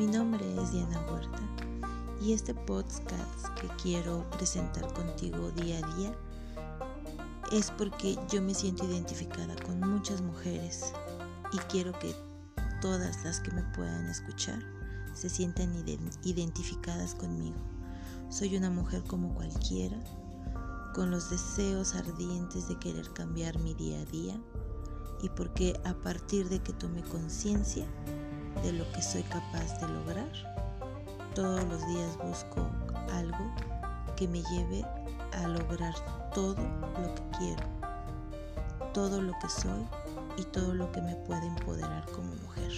es Diana Huerta y este podcast que quiero presentar contigo día a día es porque yo me siento identificada con muchas mujeres y quiero que todas las que me puedan escuchar se sientan identificadas conmigo. Soy una mujer como cualquiera, con los deseos ardientes de querer cambiar mi día a día y porque a partir de que tome conciencia de lo que soy capaz de lograr, todos los días busco algo que me lleve a lograr todo lo que quiero, todo lo que soy y todo lo que me puede empoderar como mujer.